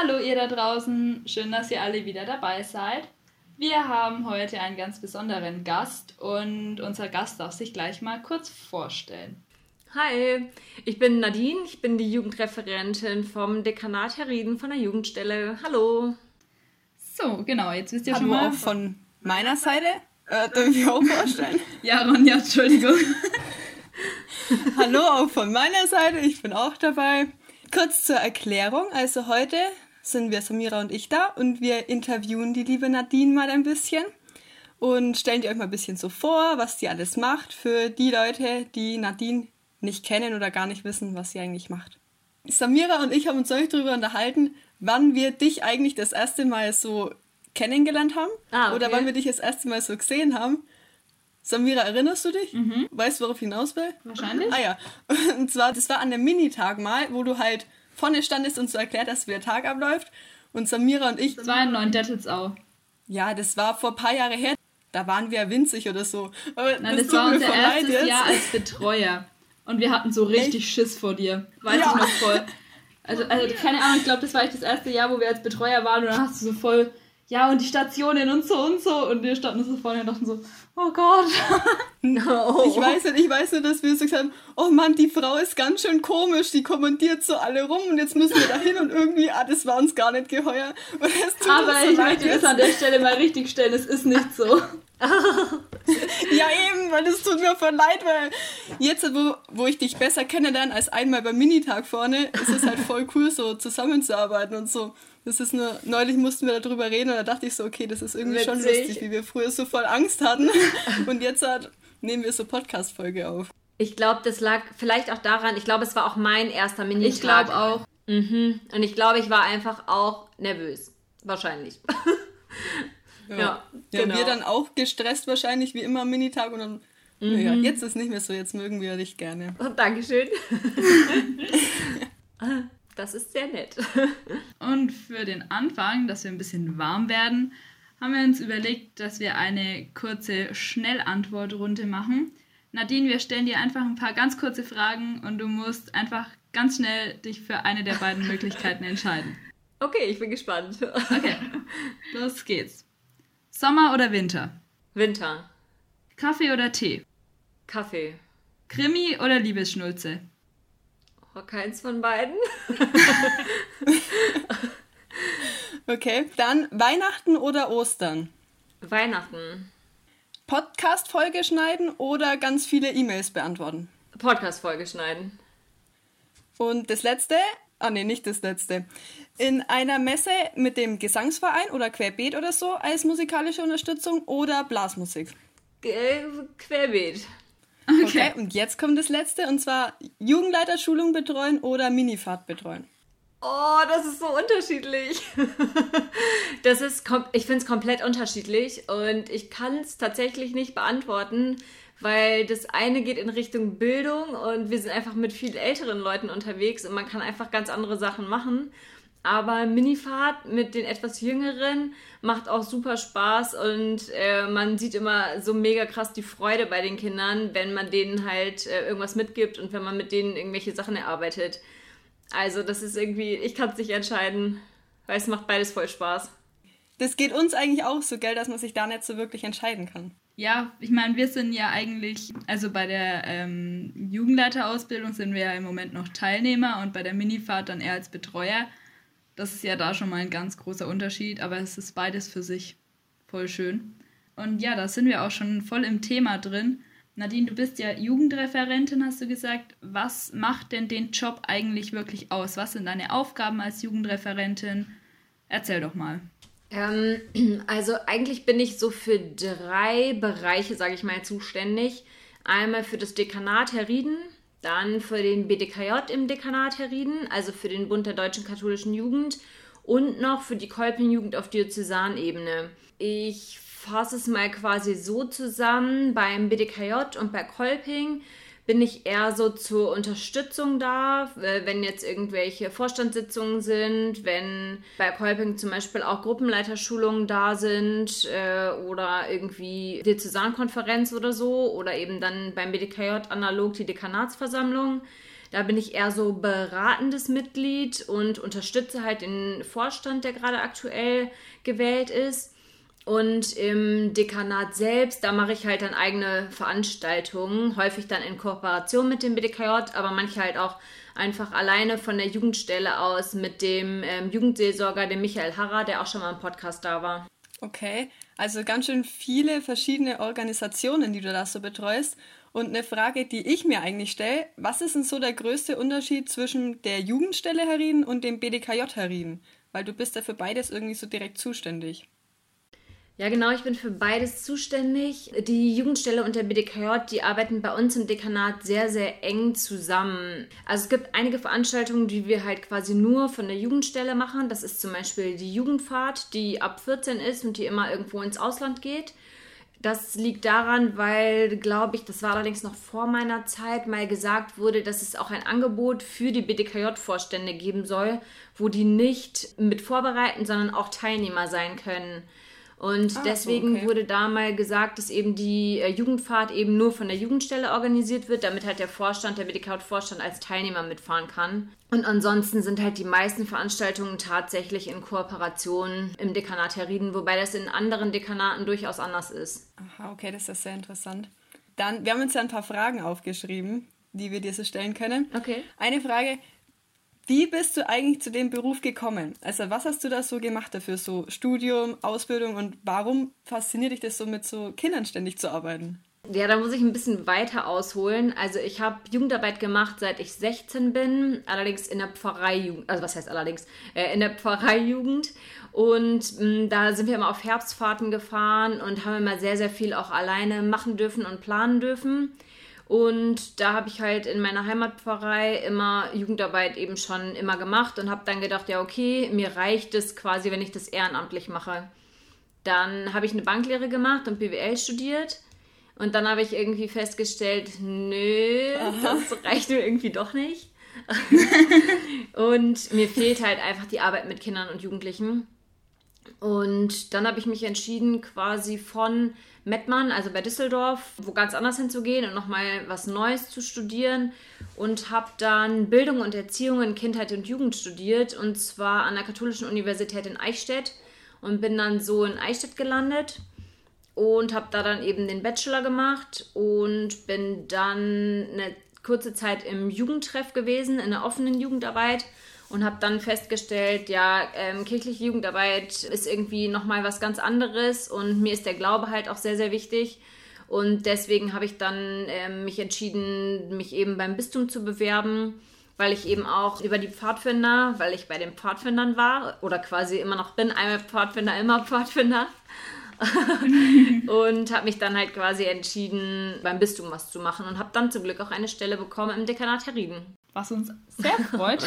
Hallo ihr da draußen, schön, dass ihr alle wieder dabei seid. Wir haben heute einen ganz besonderen Gast und unser Gast darf sich gleich mal kurz vorstellen. Hi, ich bin Nadine, ich bin die Jugendreferentin vom Dekanat Herrieden von der Jugendstelle. Hallo. So, genau, jetzt wisst ihr Hallo schon mal. auch von meiner Seite. Äh, darf ich auch vorstellen? Ja, Ronja, Entschuldigung. Hallo auch von meiner Seite, ich bin auch dabei. Kurz zur Erklärung, also heute sind wir Samira und ich da und wir interviewen die liebe Nadine mal ein bisschen und stellen die euch mal ein bisschen so vor, was die alles macht für die Leute, die Nadine nicht kennen oder gar nicht wissen, was sie eigentlich macht. Samira und ich haben uns neulich darüber unterhalten, wann wir dich eigentlich das erste Mal so kennengelernt haben Ah, okay. oder wann wir dich das erste Mal so gesehen haben. Samira, erinnerst du dich? Weißt du, worauf ich hinaus will? Wahrscheinlich. Ah ja. Und zwar, das war an einem Minitag mal, wo du halt vorne standest und so erklärt wie der Tag abläuft. Und Samira und ich, Das war in Neuendettelsau. ja, das war vor ein paar Jahre her. Da waren wir winzig oder so. Aber Nein, das das war unser erstes jetzt. Jahr als Betreuer. Und wir hatten so richtig Schiss vor dir. Weiß Ja. ich noch voll. Also, also keine Ahnung, ich glaube, das war echt das erste Jahr, wo wir als Betreuer waren und dann hast du so voll, ja, und die Stationen und so und so. Und wir standen so vorne und dachten so, oh Gott. No. Ich weiß nicht, ich weiß nur, dass wir so gesagt haben, oh Mann, die Frau ist ganz schön komisch, die kommentiert so alle rum und jetzt müssen wir da hin und irgendwie, ah, das war uns gar nicht geheuer. Es Aber so ich möchte das an der Stelle mal richtig stellen, es ist nicht so. Ja, eben, weil das tut mir voll leid, weil jetzt, wo, wo ich dich besser kennenlerne als einmal beim Minitag vorne, ist es halt voll cool, so zusammenzuarbeiten und so. Das ist nur, neulich mussten wir darüber reden und da dachte ich so, okay, das ist irgendwie schon Witzig. lustig, wie wir früher so voll Angst hatten. Und jetzt halt, nehmen wir so Podcast-Folge auf. Ich glaube, das lag vielleicht auch daran, ich glaube, es war auch mein erster Minitag. Ich glaube auch. Mhm. Und ich glaube, ich war einfach auch nervös. Wahrscheinlich. Ja, Ja, genau. wir dann auch gestresst wahrscheinlich, wie immer am Minitag und dann, naja, jetzt ist nicht mehr so, jetzt mögen wir dich gerne. Oh, Dankeschön. Das ist sehr nett. Und für den Anfang, dass wir ein bisschen warm werden, haben wir uns überlegt, dass wir eine kurze Schnellantwortrunde machen. Nadine, wir stellen dir einfach ein paar ganz kurze Fragen und du musst einfach ganz schnell dich für eine der beiden Möglichkeiten entscheiden. Okay, ich bin gespannt. Okay, los geht's. Sommer oder Winter? Winter. Kaffee oder Tee? Kaffee. Krimi oder Liebesschnulze? Oh, keins von beiden. Okay, dann Weihnachten oder Ostern? Weihnachten. Podcast-Folge schneiden oder ganz viele E-Mails beantworten? Podcast-Folge schneiden. Und das letzte, ah nee, nicht das letzte. In einer Messe mit dem Gesangsverein oder Querbeet oder so als musikalische Unterstützung oder Blasmusik. Querbeet. Okay. und jetzt kommt das letzte und zwar Jugendleiterschulung betreuen oder Minifahrt betreuen. Oh, das ist so unterschiedlich. Das ist, ich finde es komplett unterschiedlich und ich kann es tatsächlich nicht beantworten, weil das eine geht in Richtung Bildung und wir sind einfach mit viel älteren Leuten unterwegs und man kann einfach ganz andere Sachen machen. Aber Minifahrt mit den etwas jüngeren macht auch super Spaß und äh, man sieht immer so mega krass die Freude bei den Kindern, wenn man denen halt äh, irgendwas mitgibt und wenn man mit denen irgendwelche Sachen erarbeitet. Also das ist irgendwie, ich kann es nicht entscheiden, weil es macht beides voll Spaß. Das geht uns eigentlich auch so, gell, dass man sich da nicht so wirklich entscheiden kann. Ja, ich meine, wir sind ja eigentlich, also bei der ähm, Jugendleiterausbildung sind wir ja im Moment noch Teilnehmer und bei der Minifahrt dann eher als Betreuer. Das ist ja da schon mal ein ganz großer Unterschied, aber es ist beides für sich voll schön. Und ja, da sind wir auch schon voll im Thema drin. Nadine, du bist ja Jugendreferentin, hast du gesagt. Was macht denn den Job eigentlich wirklich aus? Was sind deine Aufgaben als Jugendreferentin? Erzähl doch mal. Ähm, also eigentlich bin ich so für drei Bereiche, sage ich mal, zuständig. Einmal für das Dekanat Herrieden, dann für den BDKJ im Dekanat Herrieden, also für den Bund der deutschen katholischen Jugend und noch für die Kolping-Jugend auf Diözesanebene. Ich fasse es mal quasi so zusammen. Beim BDKJ und bei Kolping bin ich eher so zur Unterstützung da, äh, wenn jetzt irgendwelche Vorstandssitzungen sind, wenn bei Kolping zum Beispiel auch Gruppenleiterschulungen da sind äh, oder irgendwie Diözesankonferenz oder so oder eben dann beim BDKJ analog die Dekanatsversammlung. Da bin ich eher so beratendes Mitglied und unterstütze halt den Vorstand, der gerade aktuell gewählt ist. Und im Dekanat selbst, da mache ich halt dann eigene Veranstaltungen, häufig dann in Kooperation mit dem BDKJ, aber manche halt auch einfach alleine von der Jugendstelle aus mit dem ähm, Jugendseelsorger, dem Michael Harrer, der auch schon mal im Podcast da war. Okay, also ganz schön viele verschiedene Organisationen, die du da so betreust. Und eine Frage, die ich mir eigentlich stelle, was ist denn so der größte Unterschied zwischen der Jugendstelle Herrieden und dem BDKJ Herrieden? Weil du bist ja für beides irgendwie so direkt zuständig. Ja, genau, ich bin für beides zuständig. Die Jugendstelle und der BDKJ, die arbeiten bei uns im Dekanat sehr, sehr eng zusammen. Also es gibt einige Veranstaltungen, die wir halt quasi nur von der Jugendstelle machen. Das ist zum Beispiel die Jugendfahrt, die ab 14 ist und die immer irgendwo ins Ausland geht. Das liegt daran, weil, glaube ich, das war allerdings noch vor meiner Zeit, mal gesagt wurde, dass es auch ein Angebot für die BDKJ-Vorstände geben soll, wo die nicht mit vorbereiten, sondern auch Teilnehmer sein können. Und ah, deswegen okay. wurde da mal gesagt, dass eben die äh, Jugendfahrt eben nur von der Jugendstelle organisiert wird, damit halt der Vorstand, der Medicaut-Vorstand als Teilnehmer mitfahren kann. Und ansonsten sind halt die meisten Veranstaltungen tatsächlich in Kooperation im Dekanat Herrieden, wobei das in anderen Dekanaten durchaus anders ist. Aha, okay, das ist sehr interessant. Dann, wir haben uns ja ein paar Fragen aufgeschrieben, die wir dir so stellen können. Okay. Eine Frage, wie bist du eigentlich zu dem Beruf gekommen? Also was hast du da so gemacht dafür? So Studium, Ausbildung und warum fasziniert dich das so mit so Kindern ständig zu arbeiten? Ja, da muss ich ein bisschen weiter ausholen. Also ich habe Jugendarbeit gemacht, seit ich 16 bin, allerdings in der Pfarreijugend, also was heißt allerdings, äh, in der Pfarreijugend. Und mh, mm, da sind wir immer auf Herbstfahrten gefahren und haben immer sehr, sehr viel auch alleine machen dürfen und planen dürfen. Und da habe ich halt in meiner Heimatpfarrei immer Jugendarbeit eben schon immer gemacht und habe dann gedacht, ja, okay, mir reicht es quasi, wenn ich das ehrenamtlich mache. Dann habe ich eine Banklehre gemacht und BWL studiert. Und dann habe ich irgendwie festgestellt, nö, Aha. das reicht mir irgendwie doch nicht. und mir fehlt halt einfach die Arbeit mit Kindern und Jugendlichen. Und dann habe ich mich entschieden, quasi von Mettmann, also bei Düsseldorf, wo ganz anders hinzugehen und nochmal was Neues zu studieren. Und habe dann Bildung und Erziehung in Kindheit und Jugend studiert. Und zwar an der Katholischen Universität in Eichstätt. Und bin dann so in Eichstätt gelandet. Und habe da dann eben den Bachelor gemacht. Und bin dann eine kurze Zeit im Jugendtreff gewesen, in der offenen Jugendarbeit und habe dann festgestellt, ja, ähm, kirchliche Jugendarbeit ist irgendwie nochmal was ganz anderes und mir ist der Glaube halt auch sehr, sehr wichtig. Und deswegen habe ich dann ähm, mich entschieden, mich eben beim Bistum zu bewerben, weil ich eben auch über die Pfadfinder, weil ich bei den Pfadfindern war oder quasi immer noch bin, einmal Pfadfinder, immer Pfadfinder. und habe mich dann halt quasi entschieden, beim Bistum was zu machen und habe dann zum Glück auch eine Stelle bekommen im Dekanat Herrieden. Was uns sehr freut.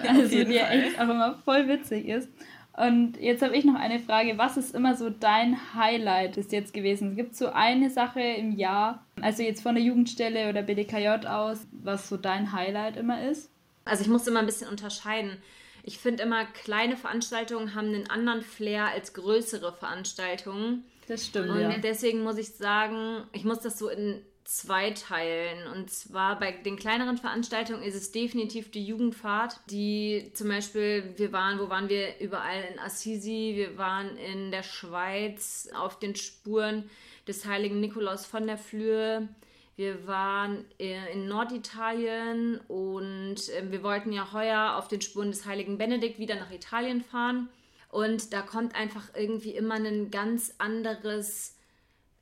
Also die ja echt auch immer voll witzig ist. Und jetzt habe ich noch eine Frage. Was ist immer so dein Highlight bis jetzt gewesen? Gibt es so eine Sache im Jahr, also jetzt von der Jugendstelle oder BDKJ aus, was so dein Highlight immer ist? Also ich muss immer ein bisschen unterscheiden. Ich finde immer, kleine Veranstaltungen haben einen anderen Flair als größere Veranstaltungen. Das stimmt. Und ja. deswegen muss ich sagen, ich muss das so in zweiteilen. Und zwar bei den kleineren Veranstaltungen ist es definitiv die Jugendfahrt, die zum Beispiel, wir waren, wo waren wir? Überall in Assisi, wir waren in der Schweiz auf den Spuren des heiligen Nikolaus von der Flöhe. Wir waren in Norditalien und ähm, wir wollten ja heuer auf den Spuren des heiligen Benedikt wieder nach Italien fahren. Und da kommt einfach irgendwie immer ein ganz anderes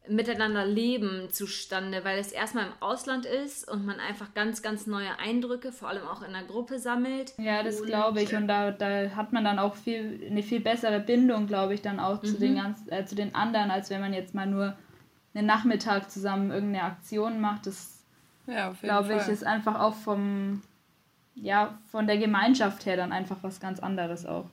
Miteinander leben zustande, weil es erstmal im Ausland ist und man einfach ganz, ganz neue Eindrücke, vor allem auch in der Gruppe sammelt. Ja, das glaube ich. Und da, da hat man dann auch viel, eine viel bessere Bindung, glaube ich, dann auch mhm. zu, den ganz, äh, zu den anderen, als wenn man jetzt mal nur einen Nachmittag zusammen irgendeine Aktion macht. Das, ja, glaube ich, ist einfach auch vom, ja, von der Gemeinschaft her dann einfach was ganz anderes auch.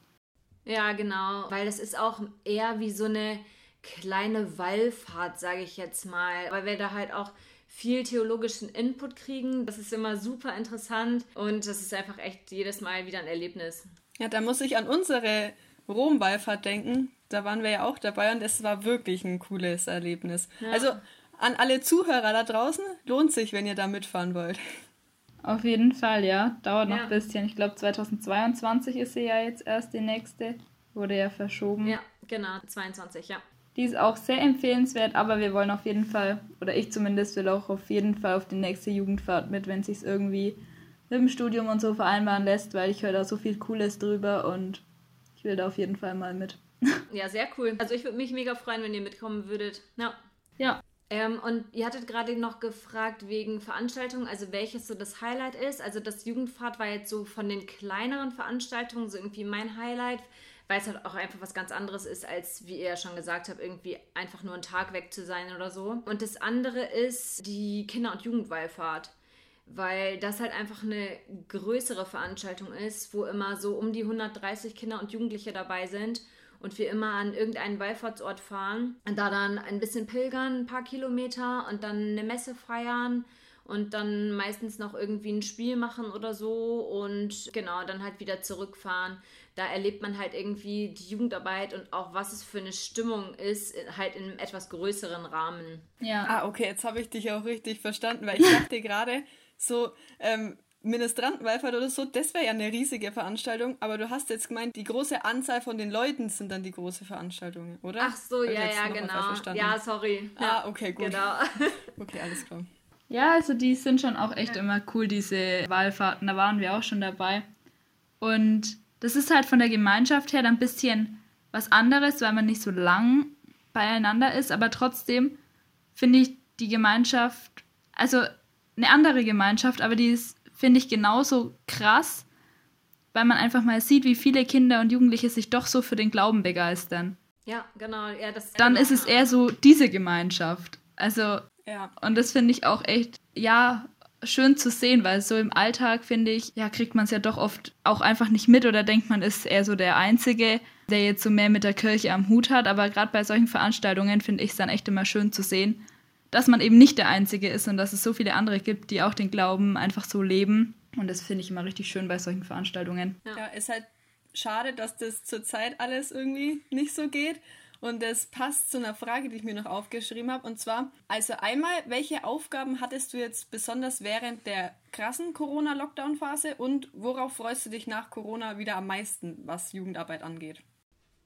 Ja, genau, weil das ist auch eher wie so eine kleine Wallfahrt, sage ich jetzt mal, weil wir da halt auch viel theologischen Input kriegen. Das ist immer super interessant und das ist einfach echt jedes Mal wieder ein Erlebnis. Ja, da muss ich an unsere Rom-Wallfahrt denken. Da waren wir ja auch dabei und es war wirklich ein cooles Erlebnis. Ja. Also an alle Zuhörer da draußen, lohnt sich, wenn ihr da mitfahren wollt. Auf jeden Fall, ja. Dauert noch ja. ein bisschen. Ich glaube, 2022 ist sie ja jetzt erst die nächste. Wurde ja verschoben. Ja, genau, 22, ja. Die ist auch sehr empfehlenswert, aber wir wollen auf jeden Fall, oder ich zumindest will auch auf jeden Fall auf die nächste Jugendfahrt mit, wenn es sich irgendwie mit dem Studium und so vereinbaren lässt, weil ich höre da so viel Cooles drüber und ich will da auf jeden Fall mal mit. Ja, sehr cool. Also ich würde mich mega freuen, wenn ihr mitkommen würdet. Ja. Ja. Ähm, und ihr hattet gerade noch gefragt wegen Veranstaltungen, also welches so das Highlight ist. Also das Jugendfahrt war jetzt so von den kleineren Veranstaltungen so irgendwie mein Highlight, weil es halt auch einfach was ganz anderes ist, als wie ihr ja schon gesagt habt, irgendwie einfach nur einen Tag weg zu sein oder so. Und das andere ist die Kinder- und Jugendwallfahrt weil das halt einfach eine größere Veranstaltung ist, wo immer so um die 130 Kinder und Jugendliche dabei sind und wir immer an irgendeinen Wallfahrtsort fahren und da dann ein bisschen pilgern, ein paar Kilometer und dann eine Messe feiern und dann meistens noch irgendwie ein Spiel machen oder so und genau, dann halt wieder zurückfahren. Da erlebt man halt irgendwie die Jugendarbeit und auch was es für eine Stimmung ist, halt in einem etwas größeren Rahmen. Ja. Ah, okay, jetzt habe ich dich auch richtig verstanden, weil ich dachte gerade so, ähm, Ministrantenwallfahrt oder so, das wäre ja eine riesige Veranstaltung, aber du hast jetzt gemeint, die große Anzahl von den Leuten sind dann die große Veranstaltung, oder? Ach so, ja, ja, genau. Ja, sorry. Ah, okay, gut. Genau. okay, alles klar. Ja, also die sind schon auch echt immer cool, diese Wallfahrten. Da waren wir auch schon dabei. Und das ist halt von der Gemeinschaft her dann ein bisschen was anderes, weil man nicht so lang beieinander ist, aber trotzdem finde ich die Gemeinschaft, also eine andere Gemeinschaft, aber die ist finde ich genauso krass, weil man einfach mal sieht, wie viele Kinder und Jugendliche sich doch so für den Glauben begeistern. Ja, genau. Ja, das Dann ist es eher so diese Gemeinschaft. Also, ja. und das finde ich auch echt, ja, schön zu sehen, weil so im Alltag, finde ich, ja, kriegt man es ja doch oft auch einfach nicht mit oder denkt man, ist eher so der Einzige, der jetzt so mehr mit der Kirche am Hut hat. Aber gerade bei solchen Veranstaltungen finde ich es dann echt immer schön zu sehen, dass man eben nicht der Einzige ist und dass es so viele andere gibt, die auch den Glauben einfach so leben. Und das finde ich immer richtig schön bei solchen Veranstaltungen. Ja, ja ist halt schade, dass das zurzeit alles irgendwie nicht so geht. Und das passt zu einer Frage, die ich mir noch aufgeschrieben habe. Und zwar, also einmal, welche Aufgaben hattest du jetzt besonders während der krassen Corona-Lockdown-Phase und worauf freust du dich nach Corona wieder am meisten, was Jugendarbeit angeht?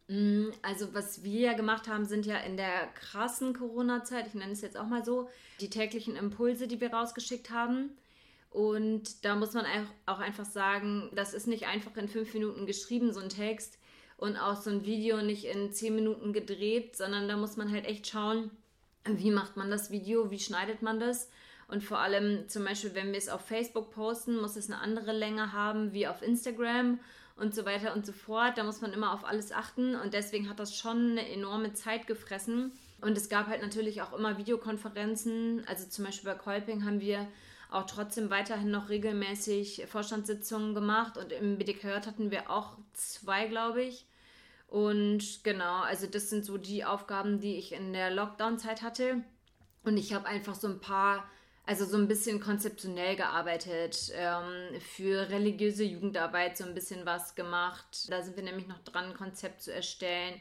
Mm, also was wir ja gemacht haben, sind ja in der krassen Corona-Zeit, ich nenne es jetzt auch mal so, die täglichen Impulse, die wir rausgeschickt haben. Und da muss man auch einfach sagen, das ist nicht einfach in fünf Minuten geschrieben, so ein Text und auch so ein Video nicht in zehn Minuten gedreht, sondern da muss man halt echt schauen, wie macht man das Video, wie schneidet man das. Und vor allem zum Beispiel, wenn wir es auf Facebook posten, muss es eine andere Länge haben wie auf Instagram und so weiter und so fort. Da muss man immer auf alles achten und deswegen hat das schon eine enorme Zeit gefressen. Und es gab halt natürlich auch immer Videokonferenzen. Also zum Beispiel bei Kolping haben wir auch trotzdem weiterhin noch regelmäßig Vorstandssitzungen gemacht und im BDKJ hatten wir auch zwei, glaube ich. Und genau, also das sind so die Aufgaben, die ich in der Lockdown-Zeit hatte. Und ich habe einfach so ein paar also so ein bisschen konzeptionell gearbeitet, ähm, für religiöse Jugendarbeit so ein bisschen was gemacht. Da sind wir nämlich noch dran, ein Konzept zu erstellen.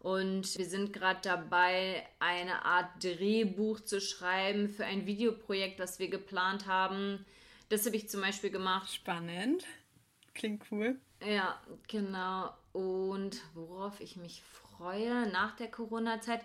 Und wir sind gerade dabei, eine Art Drehbuch zu schreiben für ein Videoprojekt, das wir geplant haben. Das habe ich zum Beispiel gemacht. Spannend. Klingt cool. Ja, genau. Und worauf ich mich freue nach der Corona-Zeit,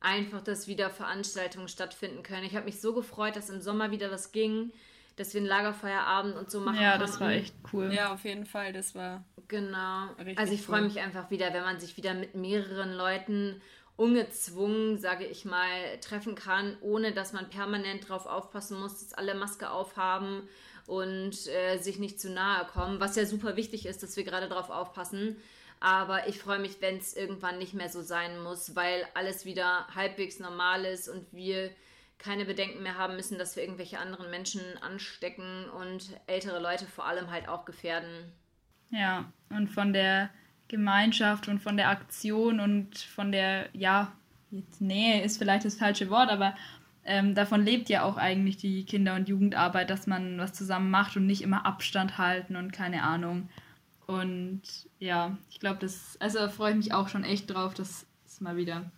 einfach, dass wieder Veranstaltungen stattfinden können. Ich habe mich so gefreut, dass im Sommer wieder was ging, dass wir einen Lagerfeuerabend und so machen Ja, konnten. das war echt cool. Ja, auf jeden Fall, das war. Genau. Also ich cool. freue mich einfach wieder, wenn man sich wieder mit mehreren Leuten ungezwungen, sage ich mal, treffen kann, ohne dass man permanent darauf aufpassen muss, dass alle Maske aufhaben und äh, sich nicht zu nahe kommen, was ja super wichtig ist, dass wir gerade darauf aufpassen. Aber ich freue mich, wenn es irgendwann nicht mehr so sein muss, weil alles wieder halbwegs normal ist und wir keine Bedenken mehr haben müssen, dass wir irgendwelche anderen Menschen anstecken und ältere Leute vor allem halt auch gefährden. Ja, und von der Gemeinschaft und von der Aktion und von der, ja, Nähe ist vielleicht das falsche Wort, aber ähm, davon lebt ja auch eigentlich die Kinder- und Jugendarbeit, dass man was zusammen macht und nicht immer Abstand halten und keine Ahnung. Und ja, ich glaube, das, also freue ich mich auch schon echt drauf, dass es mal wieder ein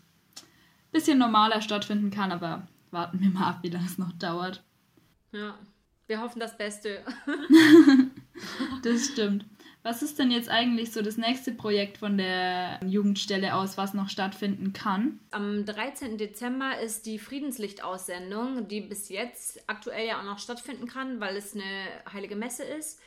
bisschen normaler stattfinden kann, aber warten wir mal ab, wie lange es noch dauert. Ja, wir hoffen das Beste. das stimmt. Was ist denn jetzt eigentlich so das nächste Projekt von der Jugendstelle aus, was noch stattfinden kann? Am 13. Dezember ist die Friedenslichtaussendung, die bis jetzt aktuell ja auch noch stattfinden kann, weil es eine heilige Messe ist.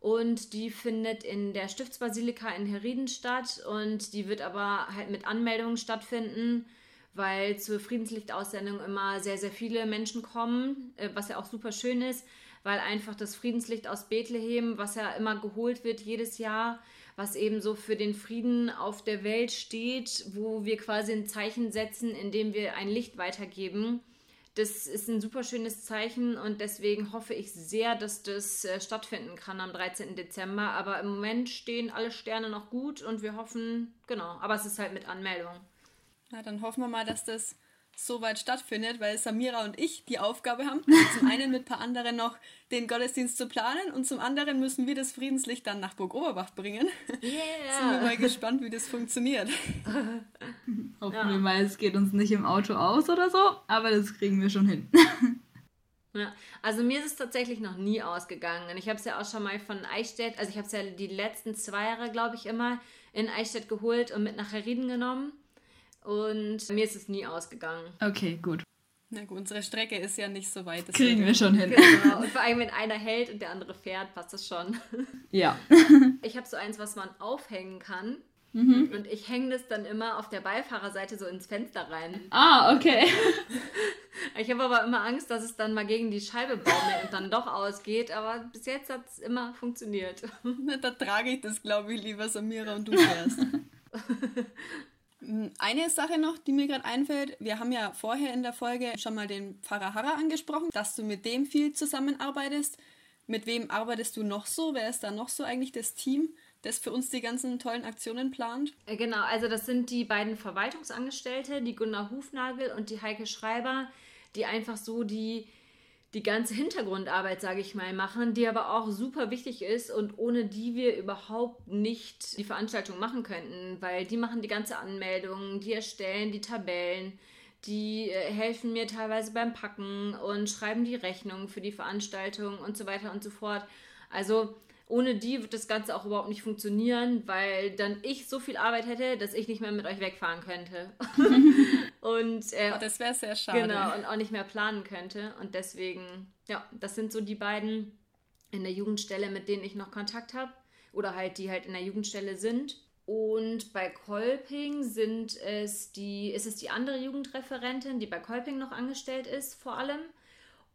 Und die findet in der Stiftsbasilika in Herrieden statt und die wird aber halt mit Anmeldungen stattfinden, weil zur Friedenslichtaussendung immer sehr, sehr viele Menschen kommen, äh, was ja auch super schön ist weil einfach das Friedenslicht aus Bethlehem, was ja immer geholt wird jedes Jahr, was eben so für den Frieden auf der Welt steht, wo wir quasi ein Zeichen setzen, indem wir ein Licht weitergeben. Das ist ein super schönes Zeichen und deswegen hoffe ich sehr, dass das äh, stattfinden kann am 13. Dezember. Aber im Moment stehen alle Sterne noch gut und wir hoffen, genau, aber es ist halt mit Anmeldung. Na, dann hoffen wir mal, dass das so weit stattfindet, weil Samira und ich die Aufgabe haben, zum einen mit ein paar anderen noch den Gottesdienst zu planen und zum anderen müssen wir das Friedenslicht dann nach Burg Oberbach bringen. Yeah. Sind wir mal gespannt, wie das funktioniert. Hoffen ja. wir mal, es geht uns nicht im Auto aus oder so, aber das kriegen wir schon hin. Ja, also mir ist es tatsächlich noch nie ausgegangen. Ich habe es ja auch schon mal von Eichstätt, also ich habe es ja die letzten zwei Jahre, glaube ich, immer in Eichstätt geholt und mit nach Herrieden genommen. Und mir ist es nie ausgegangen. Okay, gut. Na gut, unsere Strecke ist ja nicht so weit. Kriegen wir schon hin. Genau. Und vor allem, wenn einer hält und der andere fährt, passt das schon. Ja. Ich habe so eins, was man aufhängen kann. Mhm. Und ich hänge das dann immer auf der Beifahrerseite so ins Fenster rein. Ah, okay. Ich habe aber immer Angst, dass es dann mal gegen die Scheibe baumelt und dann doch ausgeht. Aber bis jetzt hat es immer funktioniert. Na, da trage ich das, glaube ich, lieber Samira und du fährst. Eine Sache noch, die mir gerade einfällt, wir haben ja vorher in der Folge schon mal den Pfarrer Harrer angesprochen, dass du mit dem viel zusammenarbeitest. Mit wem arbeitest du noch so? Wer ist da noch so eigentlich das Team, das für uns die ganzen tollen Aktionen plant? Äh, genau, also das sind die beiden Verwaltungsangestellte, die Gunnar Hufnagel und die Heike Schreiber, die einfach so die die ganze Hintergrundarbeit, sage ich mal, machen, die aber auch super wichtig ist und ohne die wir überhaupt nicht die Veranstaltung machen könnten, weil die machen die ganze Anmeldung, die erstellen die Tabellen, die äh, helfen mir teilweise beim Packen und schreiben die Rechnung für die Veranstaltung und so weiter und so fort. Also ohne die wird das Ganze auch überhaupt nicht funktionieren, weil dann ich so viel Arbeit hätte, dass ich nicht mehr mit euch wegfahren könnte. und äh, oh, das wäre sehr schade. Genau, und auch nicht mehr planen könnte. Und deswegen, ja, das sind so die beiden in der Jugendstelle, mit denen ich noch Kontakt habe. Oder halt, die halt in der Jugendstelle sind. Und bei Kolping sind es die, ist es die andere Jugendreferentin, die bei Kolping noch angestellt ist, vor allem.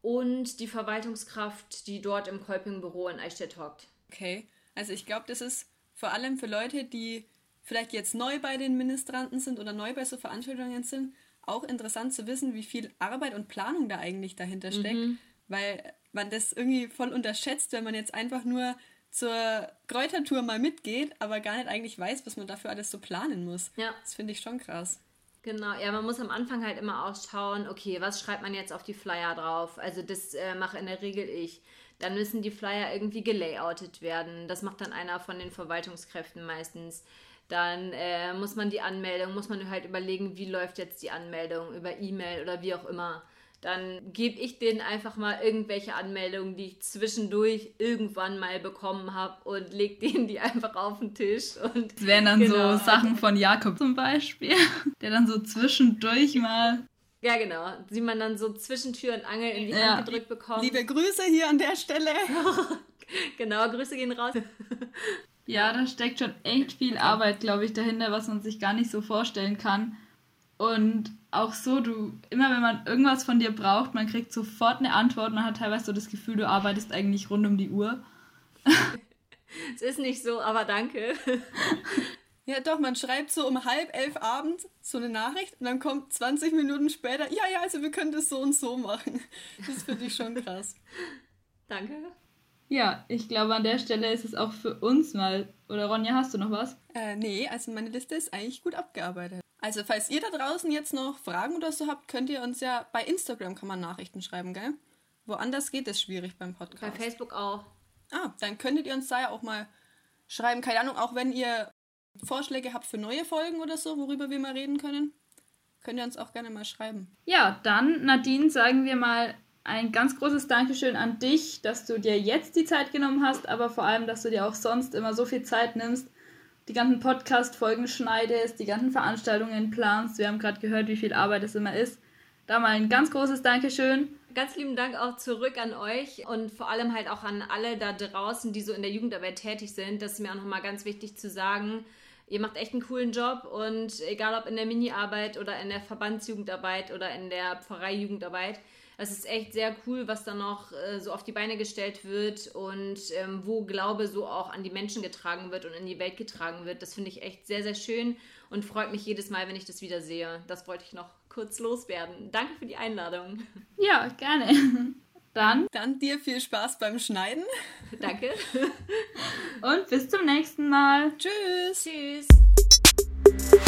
Und die Verwaltungskraft, die dort im Kolping-Büro in Eichstätt hockt. Okay, also ich glaube, das ist vor allem für Leute, die vielleicht jetzt neu bei den Ministranten sind oder neu bei so Veranstaltungen sind, auch interessant zu wissen, wie viel Arbeit und Planung da eigentlich dahinter steckt, mhm. weil man das irgendwie voll unterschätzt, wenn man jetzt einfach nur zur Kräutertour mal mitgeht, aber gar nicht eigentlich weiß, was man dafür alles so planen muss. Ja. Das finde ich schon krass. Genau, ja, man muss am Anfang halt immer auch schauen, okay, was schreibt man jetzt auf die Flyer drauf? Also das äh, mache in der Regel ich. Dann müssen die Flyer irgendwie gelayoutet werden. Das macht dann einer von den Verwaltungskräften meistens. Dann äh, muss man die Anmeldung, muss man halt überlegen, wie läuft jetzt die Anmeldung über E-Mail oder wie auch immer. Dann gebe ich denen einfach mal irgendwelche Anmeldungen, die ich zwischendurch irgendwann mal bekommen habe und leg denen die einfach auf den Tisch. Und das wären dann genau. so Sachen von Jakob zum Beispiel, der dann so zwischendurch mal ja, genau. Die man dann so zwischen Tür und Angel in die ja. Hand gedrückt bekommt. Liebe Grüße hier an der Stelle. genau, Grüße gehen raus. Ja, da steckt schon echt viel Arbeit, glaube ich, dahinter, was man sich gar nicht so vorstellen kann. Und auch so, du, immer wenn man irgendwas von dir braucht, man kriegt sofort eine Antwort. Man hat teilweise so das Gefühl, du arbeitest eigentlich rund um die Uhr. es ist nicht so, aber danke. Ja, doch, man schreibt so um halb elf abends so eine Nachricht und dann kommt 20 Minuten später, ja, ja, also wir können das so und so machen. Das finde ich schon krass. Danke. Ja, ich glaube, an der Stelle ist es auch für uns mal. Oder Ronja, hast du noch was? Äh, nee, also meine Liste ist eigentlich gut abgearbeitet. Also, falls ihr da draußen jetzt noch Fragen oder so habt, könnt ihr uns ja bei Instagram kann man Nachrichten schreiben, gell? Woanders geht es schwierig beim Podcast. Bei Facebook auch. Ah, dann könntet ihr uns da ja auch mal schreiben. Keine Ahnung, auch wenn ihr Vorschläge habt für neue Folgen oder so, worüber wir mal reden können, könnt ihr uns auch gerne mal schreiben. Ja, dann, Nadine, sagen wir mal ein ganz großes Dankeschön an dich, dass du dir jetzt die Zeit genommen hast, aber vor allem, dass du dir auch sonst immer so viel Zeit nimmst, die ganzen Podcast-Folgen schneidest, die ganzen Veranstaltungen planst. Wir haben gerade gehört, wie viel Arbeit es immer ist. Da mal ein ganz großes Dankeschön. Ganz lieben Dank auch zurück an euch und vor allem halt auch an alle da draußen, die so in der Jugendarbeit tätig sind. Das ist mir auch nochmal ganz wichtig zu sagen. Ihr macht echt einen coolen Job und egal ob in der Mini-Arbeit oder in der Verbandsjugendarbeit oder in der Pfarreijugendarbeit, es ist echt sehr cool, was da noch äh, so auf die Beine gestellt wird und ähm, wo Glaube so auch an die Menschen getragen wird und in die Welt getragen wird. Das finde ich echt sehr, sehr schön und freut mich jedes Mal, wenn ich das wieder sehe. Das wollte ich noch kurz loswerden. Danke für die Einladung. Ja, gerne. Dann. Dann dir viel Spaß beim Schneiden. Danke. Und bis zum nächsten Mal. Tschüss. Tschüss.